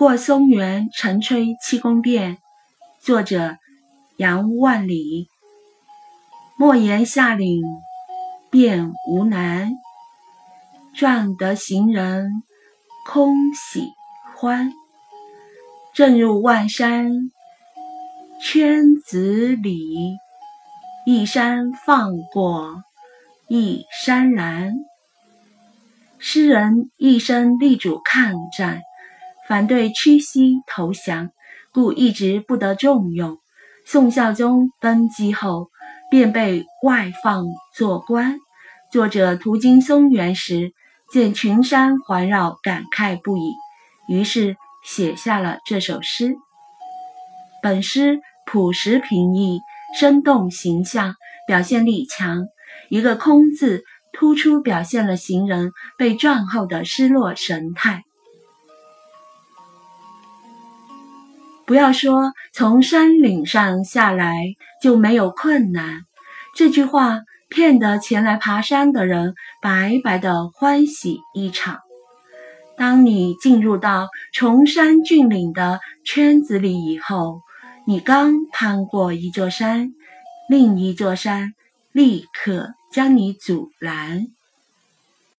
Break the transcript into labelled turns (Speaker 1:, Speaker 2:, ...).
Speaker 1: 过松原晨吹七公变，作者杨万里。莫言下岭便无难，赚得行人空喜欢。正入万山圈子里，一山放过一山拦。诗人一生力主抗战。反对屈膝投降，故一直不得重用。宋孝宗登基后，便被外放做官。作者途经松原时，见群山环绕，感慨不已，于是写下了这首诗。本诗朴实平易，生动形象，表现力强。一个“空”字，突出表现了行人被撞后的失落神态。不要说从山岭上下来就没有困难，这句话骗得前来爬山的人白白的欢喜一场。当你进入到崇山峻岭的圈子里以后，你刚攀过一座山，另一座山立刻将你阻拦。